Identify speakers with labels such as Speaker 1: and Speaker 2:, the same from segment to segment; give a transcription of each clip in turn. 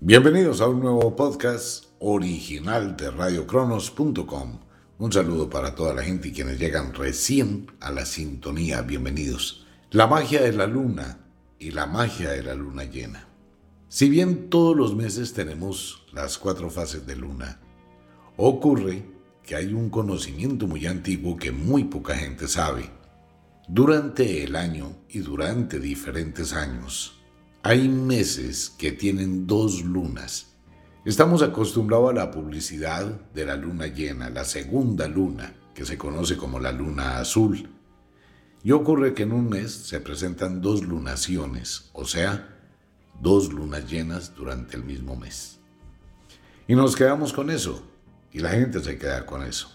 Speaker 1: Bienvenidos a un nuevo podcast original de radiocronos.com. Un saludo para toda la gente y quienes llegan recién a la sintonía. Bienvenidos. La magia de la luna y la magia de la luna llena. Si bien todos los meses tenemos las cuatro fases de luna, ocurre que hay un conocimiento muy antiguo que muy poca gente sabe. Durante el año y durante diferentes años, hay meses que tienen dos lunas. Estamos acostumbrados a la publicidad de la luna llena, la segunda luna, que se conoce como la luna azul. Y ocurre que en un mes se presentan dos lunaciones, o sea, dos lunas llenas durante el mismo mes. Y nos quedamos con eso, y la gente se queda con eso.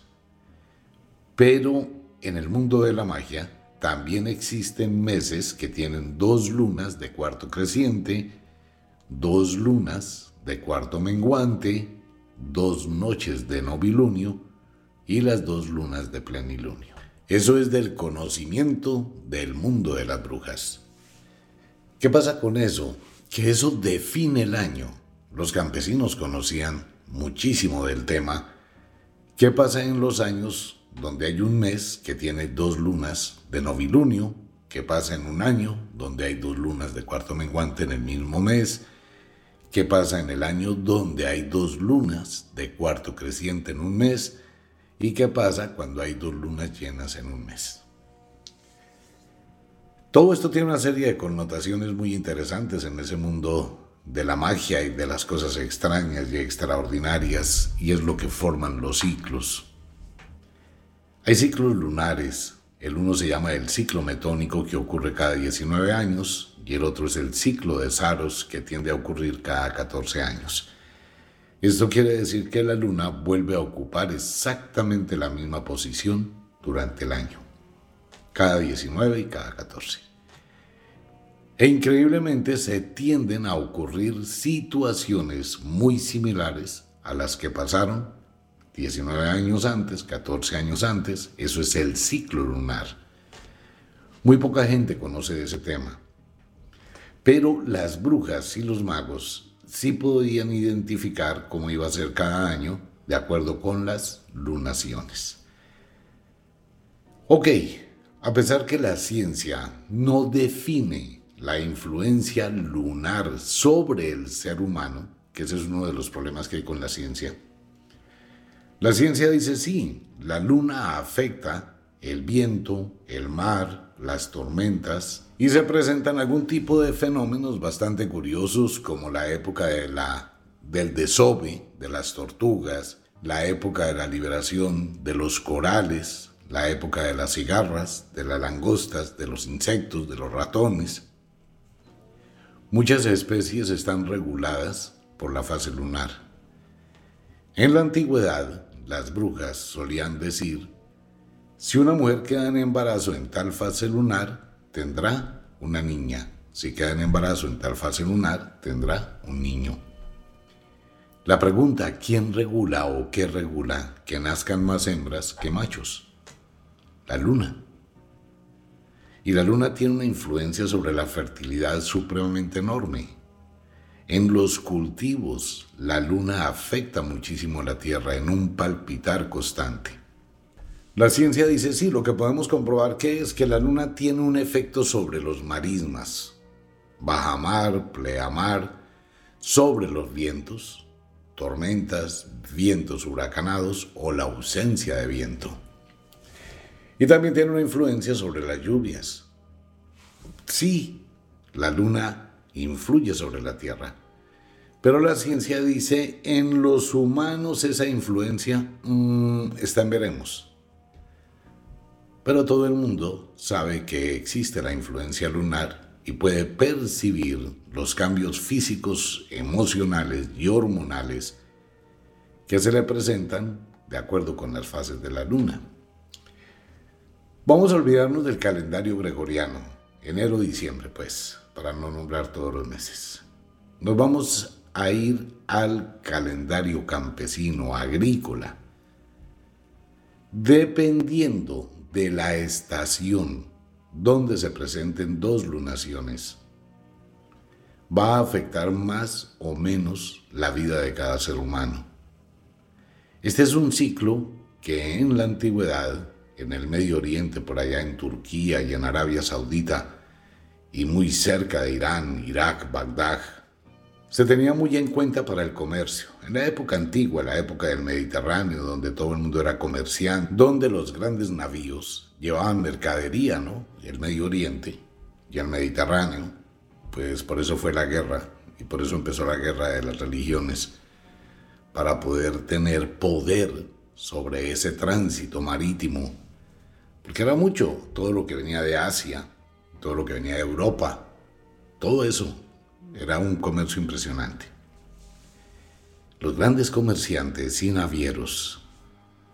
Speaker 1: Pero en el mundo de la magia, también existen meses que tienen dos lunas de cuarto creciente, dos lunas de cuarto menguante, dos noches de novilunio y las dos lunas de plenilunio. Eso es del conocimiento del mundo de las brujas. ¿Qué pasa con eso? Que eso define el año. Los campesinos conocían muchísimo del tema. ¿Qué pasa en los años donde hay un mes que tiene dos lunas de novilunio, que pasa en un año, donde hay dos lunas de cuarto menguante en el mismo mes, que pasa en el año donde hay dos lunas de cuarto creciente en un mes, y qué pasa cuando hay dos lunas llenas en un mes. Todo esto tiene una serie de connotaciones muy interesantes en ese mundo de la magia y de las cosas extrañas y extraordinarias, y es lo que forman los ciclos. Hay ciclos lunares. El uno se llama el ciclo metónico que ocurre cada 19 años y el otro es el ciclo de Saros que tiende a ocurrir cada 14 años. Esto quiere decir que la luna vuelve a ocupar exactamente la misma posición durante el año, cada 19 y cada 14. E increíblemente se tienden a ocurrir situaciones muy similares a las que pasaron 19 años antes, 14 años antes, eso es el ciclo lunar. Muy poca gente conoce de ese tema. Pero las brujas y los magos sí podían identificar cómo iba a ser cada año de acuerdo con las lunaciones. Ok, a pesar que la ciencia no define la influencia lunar sobre el ser humano, que ese es uno de los problemas que hay con la ciencia, la ciencia dice sí, la luna afecta el viento, el mar, las tormentas y se presentan algún tipo de fenómenos bastante curiosos como la época del desove de las tortugas, la época de la liberación de los corales, la época de las cigarras, de las langostas, de los insectos, de los ratones. Muchas especies están reguladas por la fase lunar. En la antigüedad, las brujas solían decir, si una mujer queda en embarazo en tal fase lunar, tendrá una niña. Si queda en embarazo en tal fase lunar, tendrá un niño. La pregunta, ¿quién regula o qué regula que nazcan más hembras que machos? La luna. Y la luna tiene una influencia sobre la fertilidad supremamente enorme. En los cultivos, la luna afecta muchísimo a la Tierra en un palpitar constante. La ciencia dice sí, lo que podemos comprobar que es que la luna tiene un efecto sobre los marismas, bajamar, pleamar, sobre los vientos, tormentas, vientos huracanados o la ausencia de viento. Y también tiene una influencia sobre las lluvias. Sí, la luna influye sobre la Tierra. Pero la ciencia dice, en los humanos esa influencia mm, está en veremos. Pero todo el mundo sabe que existe la influencia lunar y puede percibir los cambios físicos, emocionales y hormonales que se le presentan de acuerdo con las fases de la luna. Vamos a olvidarnos del calendario gregoriano, enero-diciembre, pues, para no nombrar todos los meses. Nos vamos a ir al calendario campesino, agrícola. Dependiendo de la estación donde se presenten dos lunaciones, va a afectar más o menos la vida de cada ser humano. Este es un ciclo que en la antigüedad, en el Medio Oriente, por allá en Turquía y en Arabia Saudita, y muy cerca de Irán, Irak, Bagdad, se tenía muy en cuenta para el comercio. En la época antigua, la época del Mediterráneo, donde todo el mundo era comerciante, donde los grandes navíos llevaban mercadería, ¿no? El Medio Oriente y el Mediterráneo, pues por eso fue la guerra y por eso empezó la guerra de las religiones, para poder tener poder sobre ese tránsito marítimo, porque era mucho, todo lo que venía de Asia, todo lo que venía de Europa, todo eso era un comercio impresionante. Los grandes comerciantes y navieros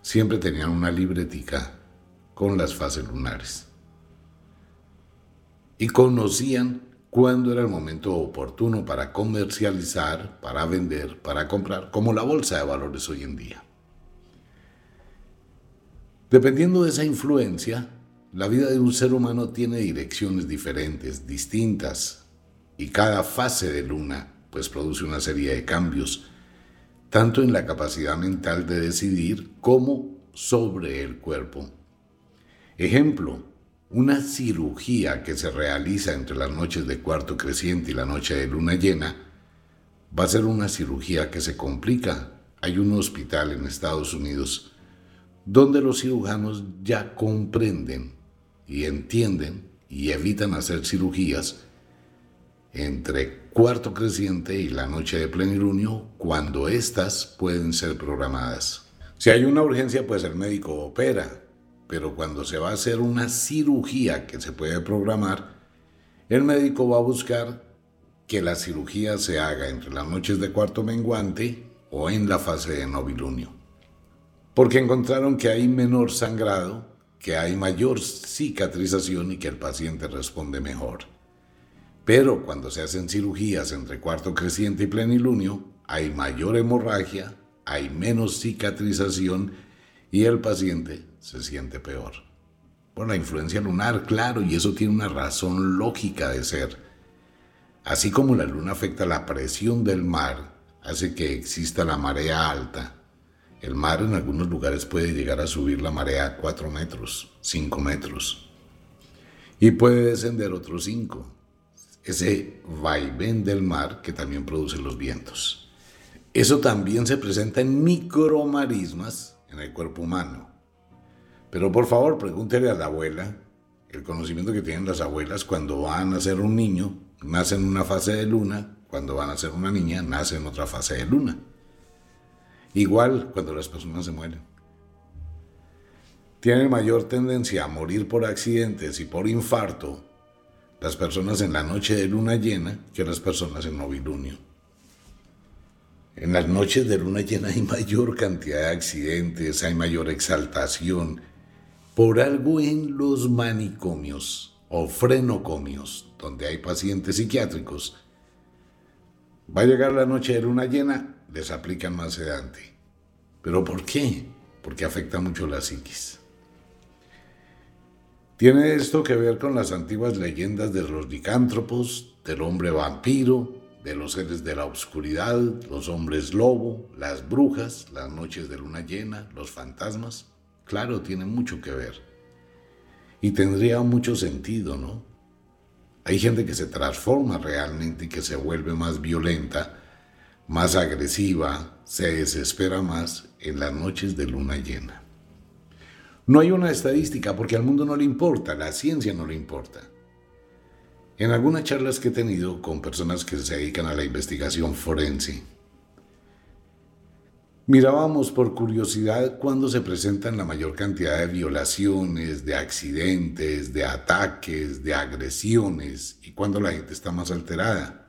Speaker 1: siempre tenían una libretica con las fases lunares. Y conocían cuándo era el momento oportuno para comercializar, para vender, para comprar, como la bolsa de valores hoy en día. Dependiendo de esa influencia, la vida de un ser humano tiene direcciones diferentes, distintas, y cada fase de luna pues produce una serie de cambios, tanto en la capacidad mental de decidir como sobre el cuerpo. Ejemplo, una cirugía que se realiza entre las noches de cuarto creciente y la noche de luna llena va a ser una cirugía que se complica. Hay un hospital en Estados Unidos donde los cirujanos ya comprenden y entienden y evitan hacer cirugías entre cuarto creciente y la noche de plenilunio cuando éstas pueden ser programadas. Si hay una urgencia, pues el médico opera, pero cuando se va a hacer una cirugía que se puede programar, el médico va a buscar que la cirugía se haga entre las noches de cuarto menguante o en la fase de novilunio. Porque encontraron que hay menor sangrado, que hay mayor cicatrización y que el paciente responde mejor. Pero cuando se hacen cirugías entre cuarto creciente y plenilunio, hay mayor hemorragia, hay menos cicatrización y el paciente se siente peor. Por la influencia lunar, claro, y eso tiene una razón lógica de ser. Así como la luna afecta la presión del mar, hace que exista la marea alta. El mar en algunos lugares puede llegar a subir la marea a 4 metros, 5 metros. Y puede descender otros 5 ese vaivén del mar que también produce los vientos. Eso también se presenta en micromarismas en el cuerpo humano. Pero por favor, pregúntele a la abuela el conocimiento que tienen las abuelas cuando van a ser un niño, nace en una fase de luna, cuando van a ser una niña, nace en otra fase de luna. Igual cuando las personas se mueren. Tienen mayor tendencia a morir por accidentes y por infarto las personas en la noche de luna llena que las personas en novilunio. En las noches de luna llena hay mayor cantidad de accidentes, hay mayor exaltación. Por algo en los manicomios o frenocomios, donde hay pacientes psiquiátricos, va a llegar la noche de luna llena, les aplican más sedante. ¿Pero por qué? Porque afecta mucho la psiquis. Tiene esto que ver con las antiguas leyendas de los licántropos, del hombre vampiro, de los seres de la oscuridad, los hombres lobo, las brujas, las noches de luna llena, los fantasmas. Claro, tiene mucho que ver. Y tendría mucho sentido, ¿no? Hay gente que se transforma realmente y que se vuelve más violenta, más agresiva, se desespera más en las noches de luna llena. No hay una estadística porque al mundo no le importa, la ciencia no le importa. En algunas charlas que he tenido con personas que se dedican a la investigación forense, Mirábamos por curiosidad cuándo se presentan la mayor cantidad de violaciones, de accidentes, de ataques, de agresiones y cuándo la gente está más alterada.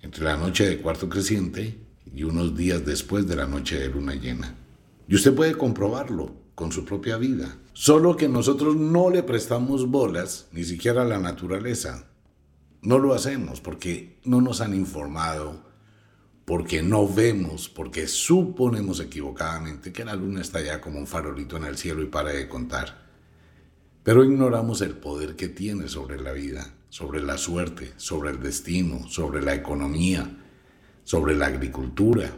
Speaker 1: Entre la noche de cuarto creciente y unos días después de la noche de luna llena. Y usted puede comprobarlo con su propia vida. Solo que nosotros no le prestamos bolas ni siquiera a la naturaleza. No lo hacemos porque no nos han informado, porque no vemos, porque suponemos equivocadamente que la luna está ya como un farolito en el cielo y para de contar. Pero ignoramos el poder que tiene sobre la vida, sobre la suerte, sobre el destino, sobre la economía, sobre la agricultura.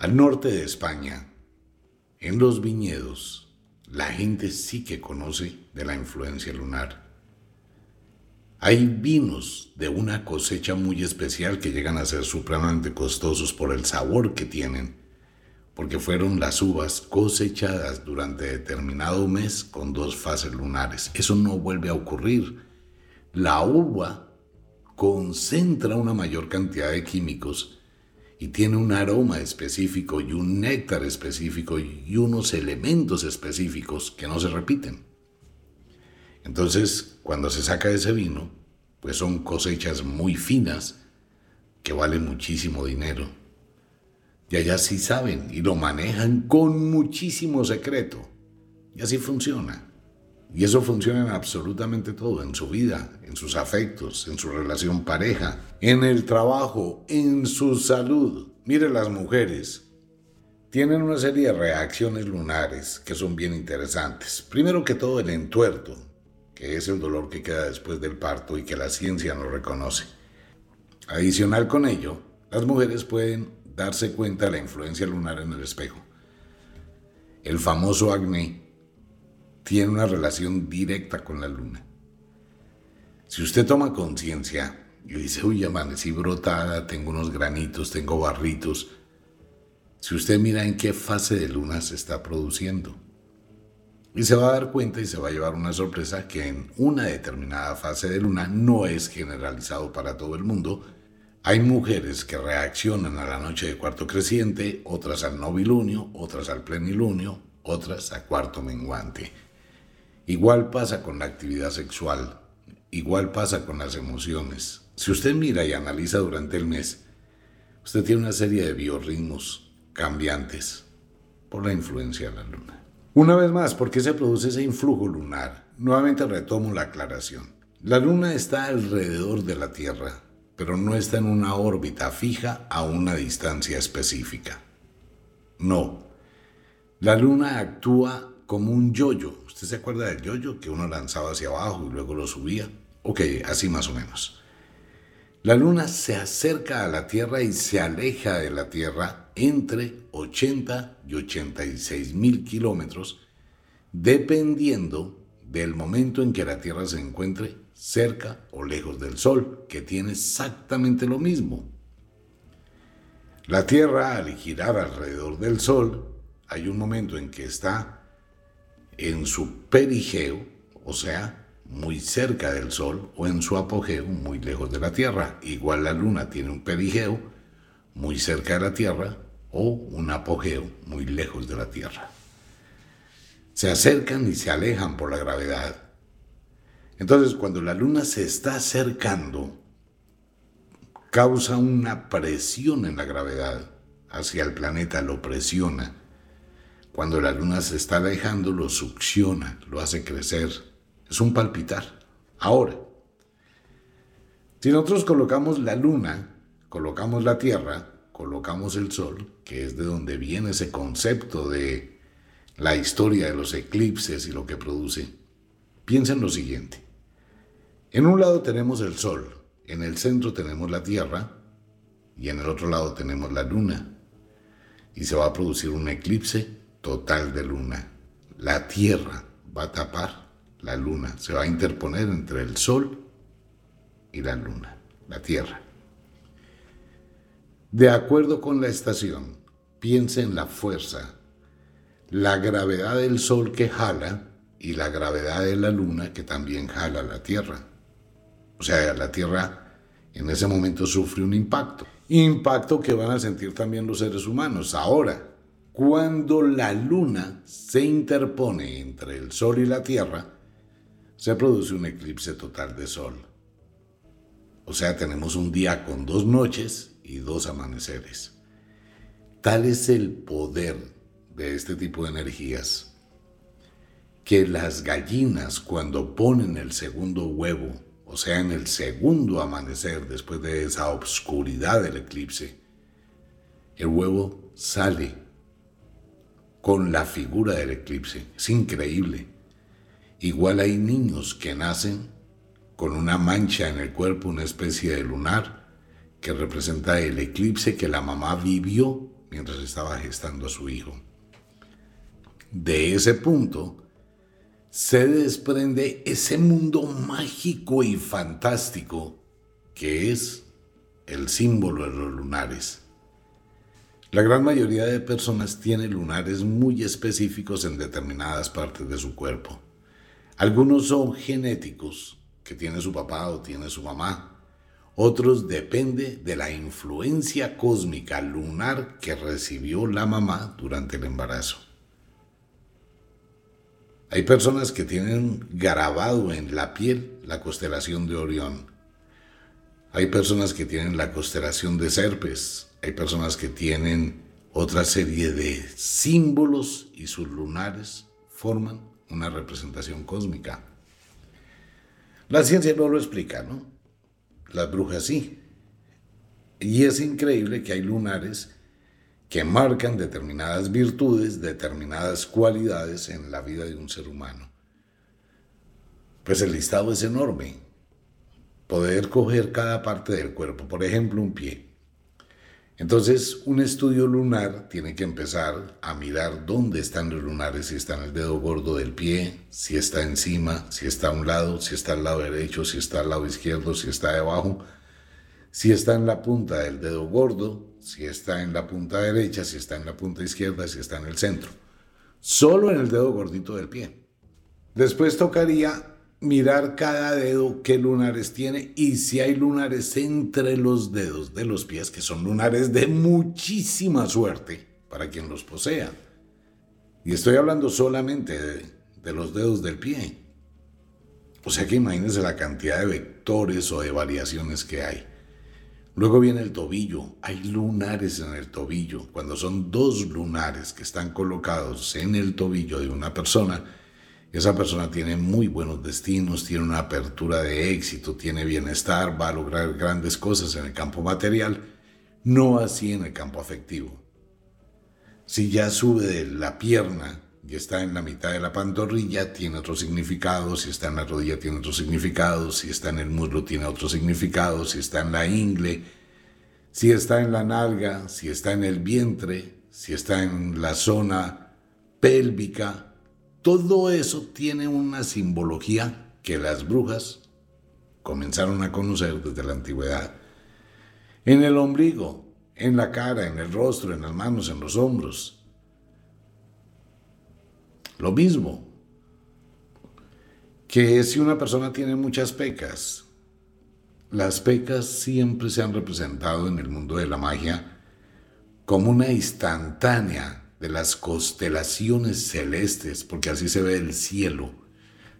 Speaker 1: Al norte de España, en los viñedos, la gente sí que conoce de la influencia lunar. Hay vinos de una cosecha muy especial que llegan a ser supremamente costosos por el sabor que tienen, porque fueron las uvas cosechadas durante determinado mes con dos fases lunares. Eso no vuelve a ocurrir. La uva concentra una mayor cantidad de químicos y tiene un aroma específico y un néctar específico y unos elementos específicos que no se repiten. Entonces, cuando se saca ese vino, pues son cosechas muy finas que valen muchísimo dinero. Y allá sí saben y lo manejan con muchísimo secreto. Y así funciona. Y eso funciona en absolutamente todo, en su vida, en sus afectos, en su relación pareja, en el trabajo, en su salud. Mire las mujeres. Tienen una serie de reacciones lunares que son bien interesantes. Primero que todo el entuerto, que es el dolor que queda después del parto y que la ciencia no reconoce. Adicional con ello, las mujeres pueden darse cuenta de la influencia lunar en el espejo. El famoso acné tiene una relación directa con la luna. Si usted toma conciencia y dice, uy, amanecí brotada, tengo unos granitos, tengo barritos, si usted mira en qué fase de luna se está produciendo, y se va a dar cuenta y se va a llevar una sorpresa que en una determinada fase de luna no es generalizado para todo el mundo. Hay mujeres que reaccionan a la noche de cuarto creciente, otras al novilunio, otras al plenilunio, otras a cuarto menguante. Igual pasa con la actividad sexual, igual pasa con las emociones. Si usted mira y analiza durante el mes, usted tiene una serie de biorritmos cambiantes por la influencia de la luna. Una vez más, ¿por qué se produce ese influjo lunar? Nuevamente retomo la aclaración. La luna está alrededor de la Tierra, pero no está en una órbita fija a una distancia específica. No. La luna actúa como un yoyo. ¿Usted se acuerda del yoyo que uno lanzaba hacia abajo y luego lo subía? Ok, así más o menos. La luna se acerca a la Tierra y se aleja de la Tierra entre 80 y 86 mil kilómetros, dependiendo del momento en que la Tierra se encuentre cerca o lejos del Sol, que tiene exactamente lo mismo. La Tierra, al girar alrededor del Sol, hay un momento en que está en su perigeo, o sea, muy cerca del Sol, o en su apogeo, muy lejos de la Tierra. Igual la Luna tiene un perigeo, muy cerca de la Tierra, o un apogeo muy lejos de la Tierra. Se acercan y se alejan por la gravedad. Entonces, cuando la Luna se está acercando, causa una presión en la gravedad hacia el planeta, lo presiona. Cuando la Luna se está alejando, lo succiona, lo hace crecer. Es un palpitar. Ahora, si nosotros colocamos la Luna, colocamos la Tierra, colocamos el Sol, que es de donde viene ese concepto de la historia de los eclipses y lo que produce, piensa en lo siguiente. En un lado tenemos el Sol, en el centro tenemos la Tierra y en el otro lado tenemos la Luna. Y se va a producir un eclipse total de Luna. La Tierra va a tapar la Luna, se va a interponer entre el Sol y la Luna, la Tierra. De acuerdo con la estación, piensa en la fuerza, la gravedad del Sol que jala y la gravedad de la Luna que también jala la Tierra. O sea, la Tierra en ese momento sufre un impacto. Impacto que van a sentir también los seres humanos. Ahora, cuando la luna se interpone entre el Sol y la Tierra, se produce un eclipse total de Sol. O sea, tenemos un día con dos noches y dos amaneceres. Tal es el poder de este tipo de energías que las gallinas cuando ponen el segundo huevo, o sea, en el segundo amanecer después de esa obscuridad del eclipse, el huevo sale con la figura del eclipse. Es increíble. Igual hay niños que nacen con una mancha en el cuerpo, una especie de lunar, que representa el eclipse que la mamá vivió mientras estaba gestando a su hijo. De ese punto, se desprende ese mundo mágico y fantástico que es el símbolo de los lunares. La gran mayoría de personas tiene lunares muy específicos en determinadas partes de su cuerpo. Algunos son genéticos, que tiene su papá o tiene su mamá. Otros depende de la influencia cósmica lunar que recibió la mamá durante el embarazo. Hay personas que tienen grabado en la piel la constelación de Orión. Hay personas que tienen la constelación de Serpes. Hay personas que tienen otra serie de símbolos y sus lunares forman una representación cósmica. La ciencia no lo explica, ¿no? Las brujas sí. Y es increíble que hay lunares que marcan determinadas virtudes, determinadas cualidades en la vida de un ser humano. Pues el listado es enorme. Poder coger cada parte del cuerpo, por ejemplo, un pie. Entonces, un estudio lunar tiene que empezar a mirar dónde están los lunares, si está en el dedo gordo del pie, si está encima, si está a un lado, si está al lado derecho, si está al lado izquierdo, si está debajo, si está en la punta del dedo gordo, si está en la punta derecha, si está en la punta izquierda, si está en el centro. Solo en el dedo gordito del pie. Después tocaría mirar cada dedo qué lunares tiene y si hay lunares entre los dedos de los pies, que son lunares de muchísima suerte para quien los posea. Y estoy hablando solamente de, los dedos del pie. O sea que imagínense la cantidad de vectores o de variaciones que hay. Luego viene el tobillo. Hay lunares en el tobillo. Cuando son dos lunares que están colocados en el tobillo de una persona, esa persona tiene muy buenos destinos, tiene una apertura de éxito, tiene bienestar, va a lograr grandes cosas en el campo material, no así en el campo afectivo. Si ya sube la pierna y está en la mitad de la pantorrilla, tiene otro significado, si está en la rodilla tiene otro significado, si está en el muslo tiene otro significado, si está en la ingle, si está en la nalga, si está en el vientre, si está en la zona pélvica, todo eso tiene una simbología que las brujas comenzaron a conocer desde la antigüedad. En el ombligo, en la cara, en el rostro, en las manos, en los hombros, lo mismo que si una persona tiene muchas pecas, las pecas siempre se han representado en el mundo de la magia como una instantánea de las constelaciones celestes, porque así se ve el cielo.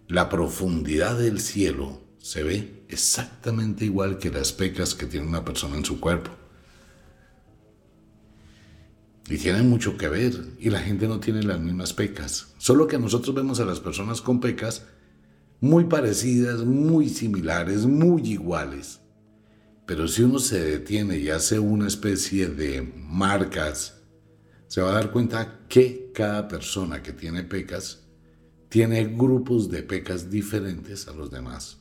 Speaker 1: La profundidad del cielo se ve exactamente igual que las pecas que tiene una persona en su cuerpo. Y tienen mucho que ver. Y la gente no tiene las mismas pecas. Solo que nosotros vemos a las personas con pecas muy parecidas, muy similares, muy iguales. Pero si uno se detiene y hace una especie de marcas, se va a dar cuenta que cada persona que tiene pecas tiene grupos de pecas diferentes a los demás.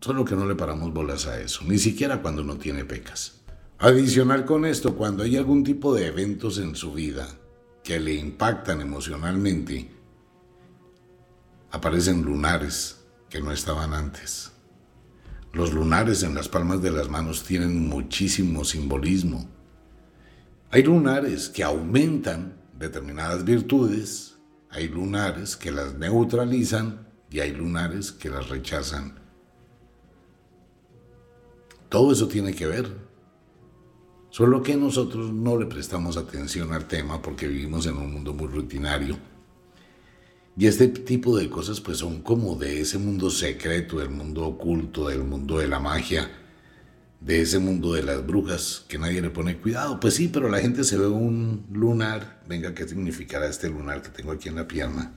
Speaker 1: Solo que no le paramos bolas a eso, ni siquiera cuando uno tiene pecas. Adicional con esto, cuando hay algún tipo de eventos en su vida que le impactan emocionalmente, aparecen lunares que no estaban antes. Los lunares en las palmas de las manos tienen muchísimo simbolismo. Hay lunares que aumentan determinadas virtudes, hay lunares que las neutralizan y hay lunares que las rechazan. Todo eso tiene que ver. Solo que nosotros no le prestamos atención al tema porque vivimos en un mundo muy rutinario. Y este tipo de cosas pues son como de ese mundo secreto, del mundo oculto, del mundo de la magia, de ese mundo de las brujas, que nadie le pone cuidado. Pues sí, pero la gente se ve un lunar. Venga, ¿qué significará este lunar que tengo aquí en la pierna?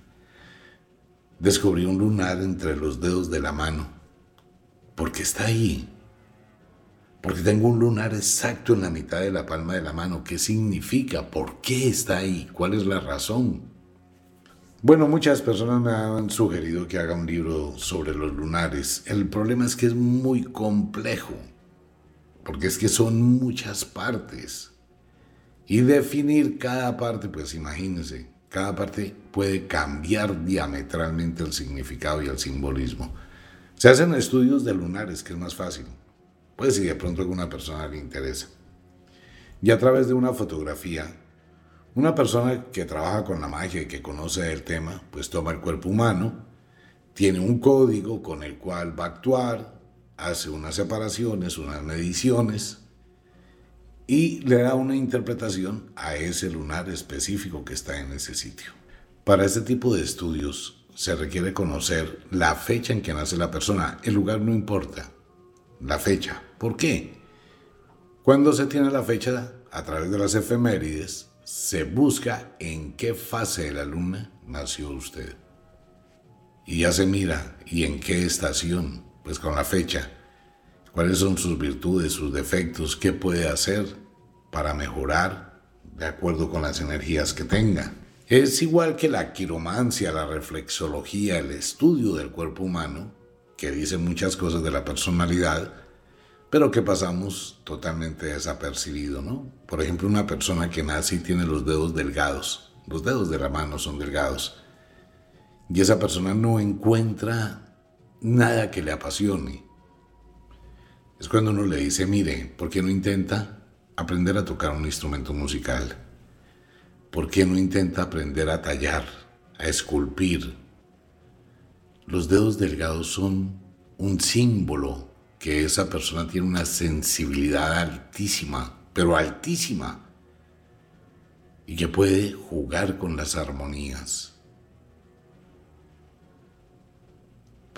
Speaker 1: Descubrí un lunar entre los dedos de la mano. Porque está ahí. Porque tengo un lunar exacto en la mitad de la palma de la mano. ¿Qué significa? ¿Por qué está ahí? ¿Cuál es la razón? Bueno, muchas personas me han sugerido que haga un libro sobre los lunares. El problema es que es muy complejo, porque es que son muchas partes. Y definir cada parte, pues imagínense, cada parte puede cambiar diametralmente el significado y el simbolismo. Se hacen estudios de lunares, que es más fácil. Pues si de pronto a alguna persona le interesa. Y a través de una fotografía, una persona que trabaja con la magia y que conoce el tema, pues toma el cuerpo humano, tiene un código con el cual va a actuar, hace unas separaciones, unas mediciones y le da una interpretación a ese lunar específico que está en ese sitio. Para este tipo de estudios se requiere conocer la fecha en que nace la persona. El lugar no importa, la fecha. ¿Por qué? Cuando se tiene la fecha, a través de las efemérides, se busca en qué fase de la luna nació usted. Y ya se mira, ¿y en qué estación? Pues con la fecha. ¿Cuáles son sus virtudes, sus defectos? ¿Qué puede hacer para mejorar de acuerdo con las energías que tenga? Es igual que la quiromancia, la reflexología, el estudio del cuerpo humano, que dice muchas cosas de la personalidad, pero que pasamos totalmente desapercibido, ¿no? Por ejemplo, una persona que nace y tiene los dedos delgados, los dedos de la mano son delgados, y esa persona no encuentra nada que le apasione. Es cuando uno le dice, mire, ¿por qué no intenta aprender a tocar un instrumento musical? ¿Por qué no intenta aprender a tallar, a esculpir? Los dedos delgados son un símbolo que esa persona tiene una sensibilidad altísima, pero altísima, y que puede jugar con las armonías.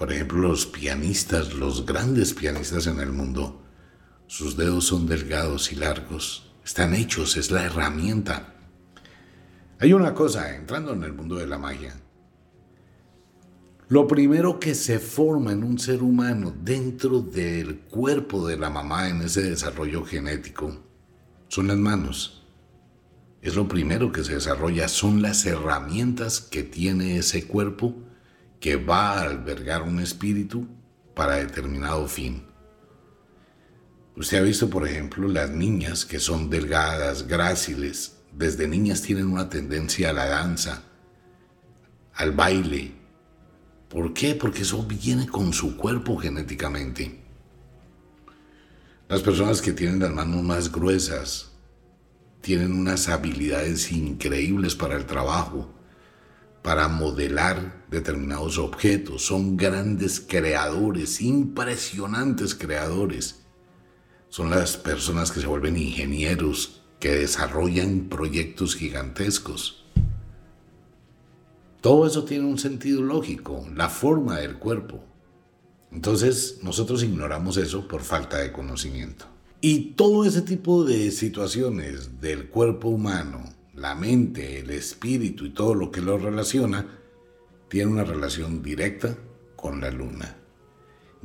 Speaker 1: Por ejemplo, los pianistas, los grandes pianistas en el mundo, sus dedos son delgados y largos, están hechos, es la herramienta. Hay una cosa, entrando en el mundo de la magia, lo primero que se forma en un ser humano dentro del cuerpo de la mamá en ese desarrollo genético son las manos. Es lo primero que se desarrolla, son las herramientas que tiene ese cuerpo que va a albergar un espíritu para determinado fin. Usted ha visto, por ejemplo, las niñas que son delgadas, gráciles, desde niñas tienen una tendencia a la danza, al baile, ¿Por qué? Porque eso viene con su cuerpo genéticamente. Las personas que tienen las manos más gruesas tienen unas habilidades increíbles para el trabajo, para modelar determinados objetos. Son grandes creadores, impresionantes creadores. Son las personas que se vuelven ingenieros, que desarrollan proyectos gigantescos. Todo eso tiene un sentido lógico, la forma del cuerpo. Entonces nosotros ignoramos eso por falta de conocimiento. Y todo ese tipo de situaciones del cuerpo humano, la mente, el espíritu y todo lo que lo relaciona, tiene una relación directa con la luna.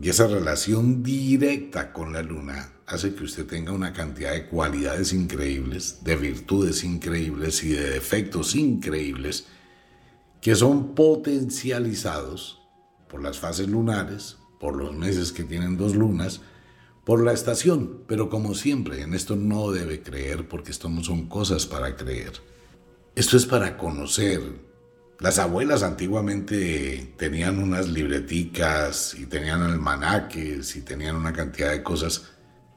Speaker 1: Y esa relación directa con la luna hace que usted tenga una cantidad de cualidades increíbles, de virtudes increíbles y de defectos increíbles que son potencializados por las fases lunares, por los meses que tienen dos lunas, por la estación. Pero como siempre, en esto no debe creer porque esto no son cosas para creer. Esto es para conocer. Las abuelas antiguamente tenían unas libreticas y tenían almanaques y tenían una cantidad de cosas.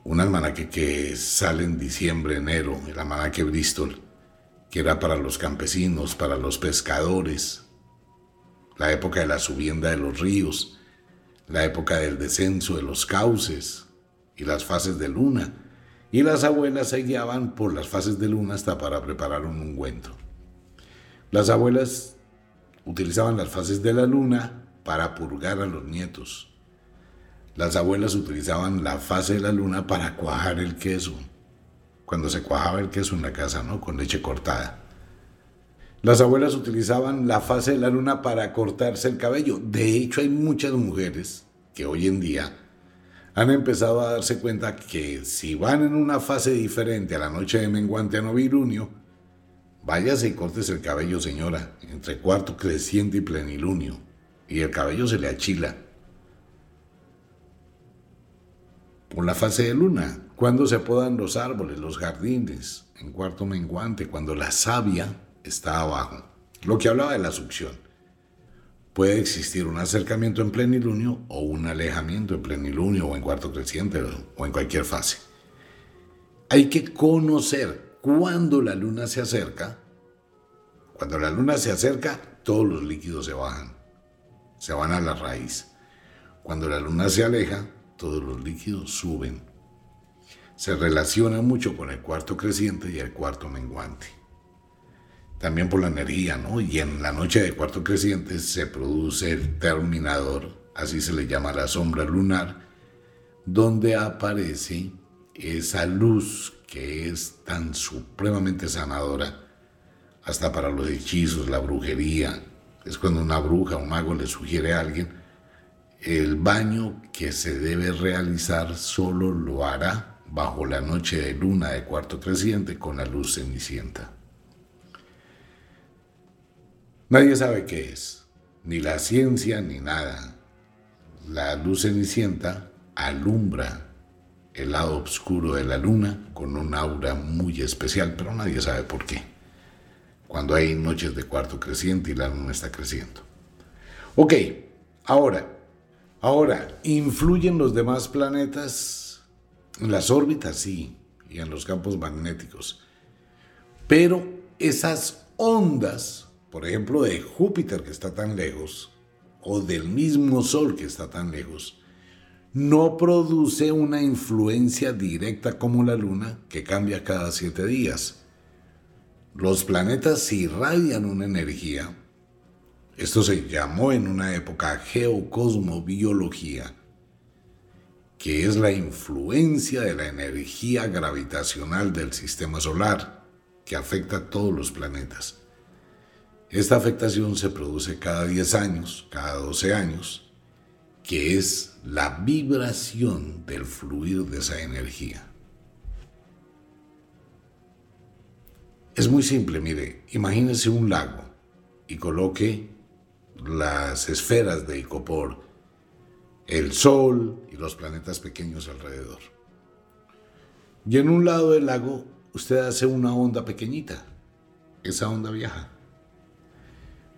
Speaker 1: Un almanaque que sale en diciembre, enero, el almanaque Bristol que era para los campesinos, para los pescadores, la época de la subienda de los ríos, la época del descenso de los cauces y las fases de luna, y las abuelas se guiaban por las fases de luna hasta para preparar un ungüento. Las abuelas utilizaban las fases de la luna para purgar a los nietos. Las abuelas utilizaban la fase de la luna para cuajar el queso, cuando se cuajaba el queso en la casa, ¿no? Con leche cortada. Las abuelas utilizaban la fase de la luna para cortarse el cabello. De hecho, hay muchas mujeres que hoy en día han empezado a darse cuenta que si van en una fase diferente a la noche de menguante a novilunio, váyase y cortes el cabello, señora, entre cuarto creciente y plenilunio, y el cabello se le achila. Por la fase de luna, cuando se podan los árboles, los jardines, en cuarto menguante, cuando la savia está abajo. Lo que hablaba de la succión. Puede existir un acercamiento en plenilunio o un alejamiento en plenilunio o en cuarto creciente o en cualquier fase. Hay que conocer cuando la luna se acerca. Cuando la luna se acerca, todos los líquidos se bajan, se van a la raíz. Cuando la luna se aleja, todos los líquidos suben. Se relaciona mucho con el cuarto creciente y el cuarto menguante también por la energía, ¿no? Y en la noche de cuarto creciente se produce el terminador, así se le llama la sombra lunar, donde aparece esa luz que es tan supremamente sanadora, hasta para los hechizos, la brujería. Es cuando una bruja o un mago le sugiere a alguien, el baño que se debe realizar solo lo hará bajo la noche de luna de cuarto creciente con la luz cenicienta. Nadie sabe qué es, ni la ciencia ni nada. La luz cenicienta alumbra el lado oscuro de la luna con un aura muy especial, pero nadie sabe por qué. Cuando hay noches de cuarto creciente y la luna está creciendo. Ok, ahora, ahora, ¿influyen los demás planetas en las órbitas? Sí, y en los campos magnéticos. Pero esas ondas por ejemplo, de Júpiter que está tan lejos, o del mismo Sol que está tan lejos, no produce una influencia directa como la Luna que cambia cada siete días. Los planetas irradian una energía. Esto se llamó en una época geocosmobiología, que es la influencia de la energía gravitacional del sistema solar, que afecta a todos los planetas. Esta afectación se produce cada 10 años, cada 12 años, que es la vibración del fluir de esa energía. Es muy simple, mire, imagínese un lago y coloque las esferas de Icopor, el Sol y los planetas pequeños alrededor. Y en un lado del lago usted hace una onda pequeñita. Esa onda viaja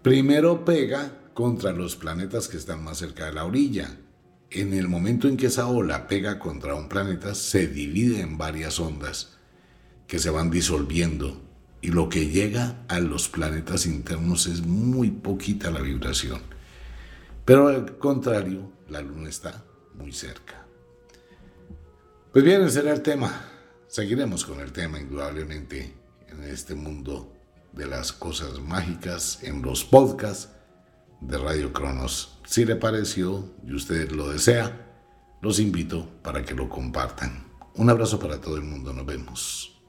Speaker 1: Primero pega contra los planetas que están más cerca de la orilla. En el momento en que esa ola pega contra un planeta, se divide en varias ondas que se van disolviendo y lo que llega a los planetas internos es muy poquita la vibración. Pero al contrario, la luna está muy cerca. Pues bien, ese era el tema. Seguiremos con el tema indudablemente en este mundo de las cosas mágicas en los podcasts de Radio Cronos. Si le pareció y usted lo desea, los invito para que lo compartan. Un abrazo para todo el mundo, nos vemos.